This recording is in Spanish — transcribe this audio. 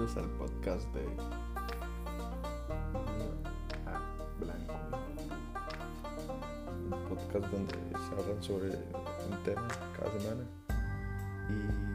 bienvenidos al podcast de Blanco. El podcast donde se hablan sobre un tema cada semana. Y